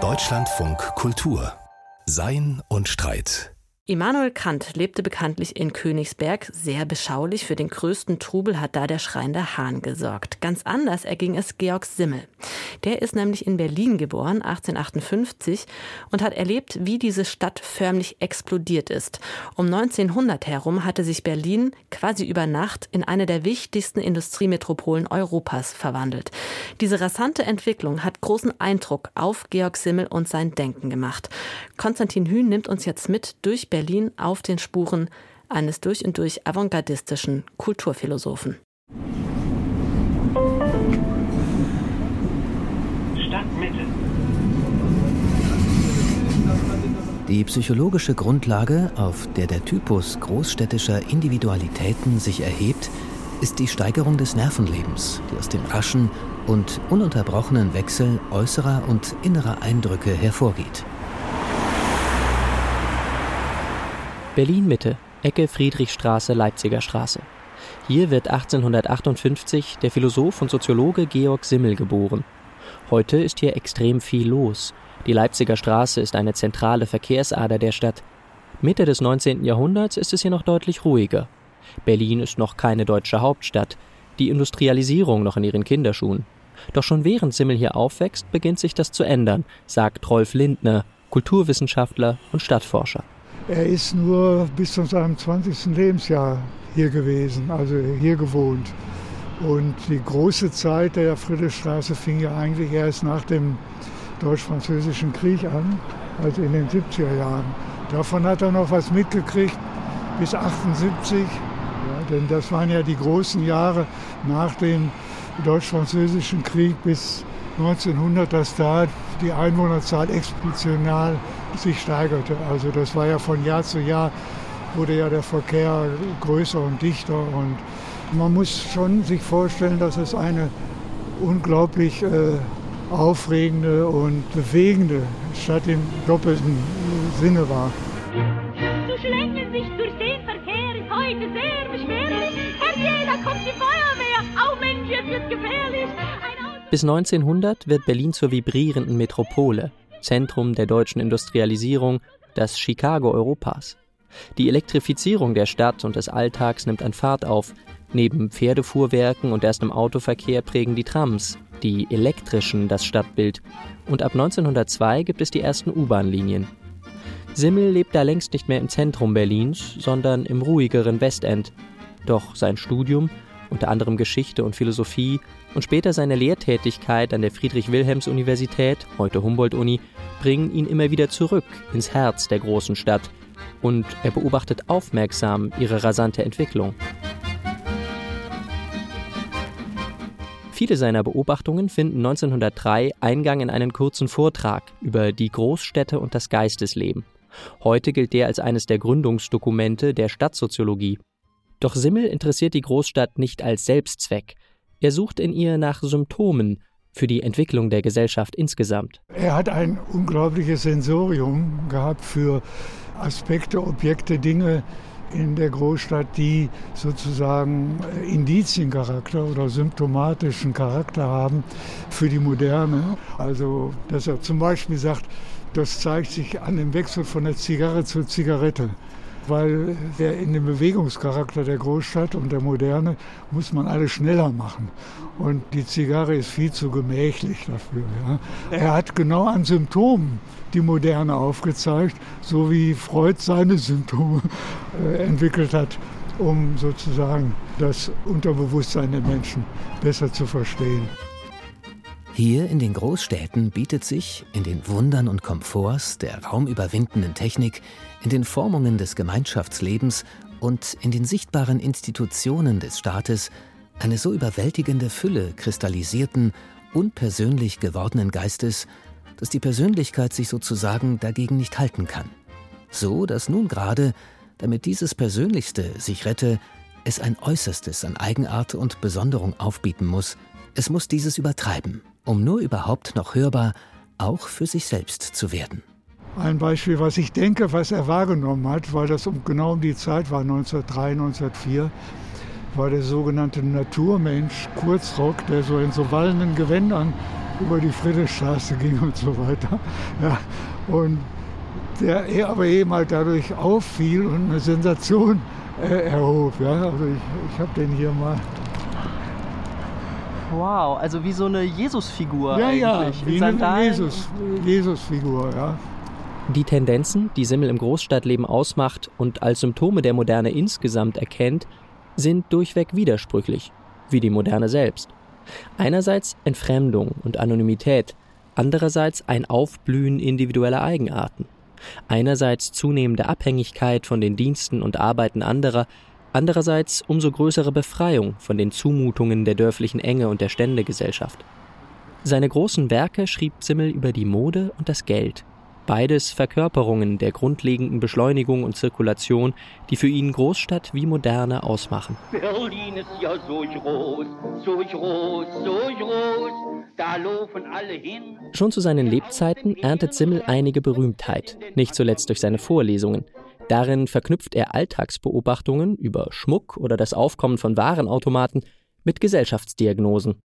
Deutschlandfunk Kultur Sein und Streit Immanuel Kant lebte bekanntlich in Königsberg, sehr beschaulich. Für den größten Trubel hat da der schreiende Hahn gesorgt. Ganz anders erging es Georg Simmel. Der ist nämlich in Berlin geboren, 1858, und hat erlebt, wie diese Stadt förmlich explodiert ist. Um 1900 herum hatte sich Berlin quasi über Nacht in eine der wichtigsten Industriemetropolen Europas verwandelt. Diese rasante Entwicklung hat großen Eindruck auf Georg Simmel und sein Denken gemacht. Konstantin Hühn nimmt uns jetzt mit durch Berlin auf den Spuren eines durch und durch avantgardistischen Kulturphilosophen. Die psychologische Grundlage, auf der der Typus großstädtischer Individualitäten sich erhebt, ist die Steigerung des Nervenlebens, die aus dem raschen und ununterbrochenen Wechsel äußerer und innerer Eindrücke hervorgeht. Berlin Mitte, Ecke Friedrichstraße, Leipziger Straße. Hier wird 1858 der Philosoph und Soziologe Georg Simmel geboren. Heute ist hier extrem viel los. Die Leipziger Straße ist eine zentrale Verkehrsader der Stadt. Mitte des 19. Jahrhunderts ist es hier noch deutlich ruhiger. Berlin ist noch keine deutsche Hauptstadt, die Industrialisierung noch in ihren Kinderschuhen. Doch schon während Simmel hier aufwächst, beginnt sich das zu ändern, sagt Rolf Lindner, Kulturwissenschaftler und Stadtforscher. Er ist nur bis zu seinem 20. Lebensjahr hier gewesen, also hier gewohnt. Und die große Zeit der Friedrichstraße fing ja eigentlich erst nach dem Deutsch-Französischen Krieg an, also in den 70er Jahren. Davon hat er noch was mitgekriegt bis 78, ja, denn das waren ja die großen Jahre nach dem Deutsch-Französischen Krieg bis 1900, dass da die Einwohnerzahl exponentiell sich steigerte. Also das war ja von Jahr zu Jahr wurde ja der Verkehr größer und dichter und man muss schon sich vorstellen, dass es eine unglaublich äh, aufregende und bewegende Stadt im doppelten Sinne war. Zu schlängeln sich durch den Verkehr ist heute sehr beschwerlich. Herr jeder kommt die Feuerwehr. Au Mensch, jetzt wird gefährlich. Bis 1900 wird Berlin zur vibrierenden Metropole, Zentrum der deutschen Industrialisierung, das Chicago Europas. Die Elektrifizierung der Stadt und des Alltags nimmt an Fahrt auf. Neben Pferdefuhrwerken und erstem Autoverkehr prägen die Trams, die elektrischen, das Stadtbild. Und ab 1902 gibt es die ersten U-Bahn-Linien. Simmel lebt da längst nicht mehr im Zentrum Berlins, sondern im ruhigeren Westend. Doch sein Studium unter anderem Geschichte und Philosophie, und später seine Lehrtätigkeit an der Friedrich-Wilhelms-Universität, heute Humboldt-Uni, bringen ihn immer wieder zurück ins Herz der großen Stadt, und er beobachtet aufmerksam ihre rasante Entwicklung. Viele seiner Beobachtungen finden 1903 Eingang in einen kurzen Vortrag über die Großstädte und das Geistesleben. Heute gilt der als eines der Gründungsdokumente der Stadtsoziologie. Doch Simmel interessiert die Großstadt nicht als Selbstzweck. Er sucht in ihr nach Symptomen für die Entwicklung der Gesellschaft insgesamt. Er hat ein unglaubliches Sensorium gehabt für Aspekte, Objekte, Dinge in der Großstadt, die sozusagen Indiziencharakter oder symptomatischen Charakter haben für die Moderne. Also, dass er zum Beispiel sagt, das zeigt sich an dem Wechsel von der Zigarre zur Zigarette weil der in dem Bewegungscharakter der Großstadt und der Moderne muss man alles schneller machen. Und die Zigarre ist viel zu gemächlich dafür. Ja. Er hat genau an Symptomen die Moderne aufgezeigt, so wie Freud seine Symptome äh, entwickelt hat, um sozusagen das Unterbewusstsein der Menschen besser zu verstehen. Hier in den Großstädten bietet sich, in den Wundern und Komforts der raumüberwindenden Technik, in den Formungen des Gemeinschaftslebens und in den sichtbaren Institutionen des Staates eine so überwältigende Fülle kristallisierten, unpersönlich gewordenen Geistes, dass die Persönlichkeit sich sozusagen dagegen nicht halten kann. So, dass nun gerade, damit dieses Persönlichste sich rette, es ein Äußerstes an Eigenart und Besonderung aufbieten muss, es muss dieses übertreiben, um nur überhaupt noch hörbar auch für sich selbst zu werden. Ein Beispiel, was ich denke, was er wahrgenommen hat, weil das um, genau um die Zeit war, 1903, 1904, war der sogenannte Naturmensch Kurzrock, der so in so wallenden Gewändern über die Friedrichstraße ging und so weiter. Ja, und der aber eben halt dadurch auffiel und eine Sensation äh, erhob. Ja. Also ich, ich habe den hier mal. Wow, also wie so eine Jesusfigur ja, eigentlich. Ja, wie eine Jesus, Jesusfigur, ja. Die Tendenzen, die Simmel im Großstadtleben ausmacht und als Symptome der Moderne insgesamt erkennt, sind durchweg widersprüchlich, wie die Moderne selbst. Einerseits Entfremdung und Anonymität, andererseits ein Aufblühen individueller Eigenarten. Einerseits zunehmende Abhängigkeit von den Diensten und Arbeiten anderer, andererseits umso größere Befreiung von den Zumutungen der dörflichen Enge und der Ständegesellschaft. Seine großen Werke schrieb Simmel über die Mode und das Geld, beides Verkörperungen der grundlegenden Beschleunigung und Zirkulation, die für ihn Großstadt wie Moderne ausmachen. Berlin ist ja so groß, so groß, so groß, da laufen alle hin. Schon zu seinen Lebzeiten erntet Simmel einige Berühmtheit, nicht zuletzt durch seine Vorlesungen. Darin verknüpft er Alltagsbeobachtungen über Schmuck oder das Aufkommen von Warenautomaten mit Gesellschaftsdiagnosen.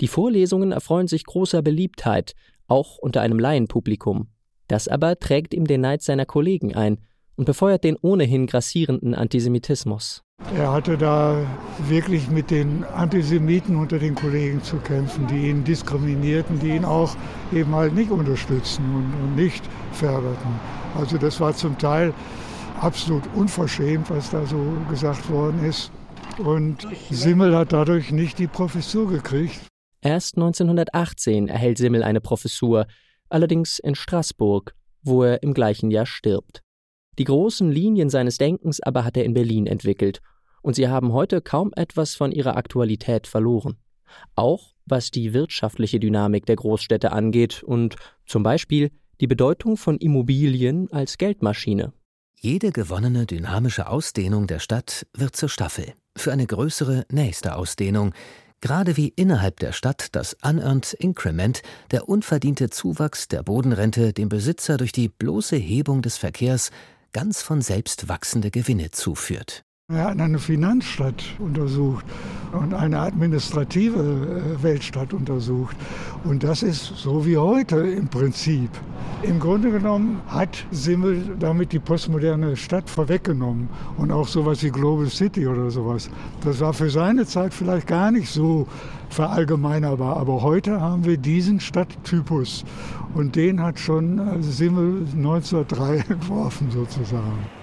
Die Vorlesungen erfreuen sich großer Beliebtheit, auch unter einem Laienpublikum. Das aber trägt ihm den Neid seiner Kollegen ein und befeuert den ohnehin grassierenden Antisemitismus. Er hatte da wirklich mit den Antisemiten unter den Kollegen zu kämpfen, die ihn diskriminierten, die ihn auch eben halt nicht unterstützten und, und nicht förderten. Also das war zum Teil absolut unverschämt, was da so gesagt worden ist. Und Simmel hat dadurch nicht die Professur gekriegt. Erst 1918 erhält Simmel eine Professur, allerdings in Straßburg, wo er im gleichen Jahr stirbt. Die großen Linien seines Denkens aber hat er in Berlin entwickelt, und sie haben heute kaum etwas von ihrer Aktualität verloren. Auch was die wirtschaftliche Dynamik der Großstädte angeht und zum Beispiel die Bedeutung von Immobilien als Geldmaschine. Jede gewonnene dynamische Ausdehnung der Stadt wird zur Staffel für eine größere nächste Ausdehnung, Gerade wie innerhalb der Stadt das Unearned Increment, der unverdiente Zuwachs der Bodenrente dem Besitzer durch die bloße Hebung des Verkehrs ganz von selbst wachsende Gewinne zuführt. Er hat eine Finanzstadt untersucht und eine administrative äh, Weltstadt untersucht. Und das ist so wie heute im Prinzip. Im Grunde genommen hat Simmel damit die postmoderne Stadt vorweggenommen und auch sowas wie Global City oder sowas. Das war für seine Zeit vielleicht gar nicht so verallgemeinerbar. Aber heute haben wir diesen Stadttypus und den hat schon äh, Simmel 1903 entworfen sozusagen.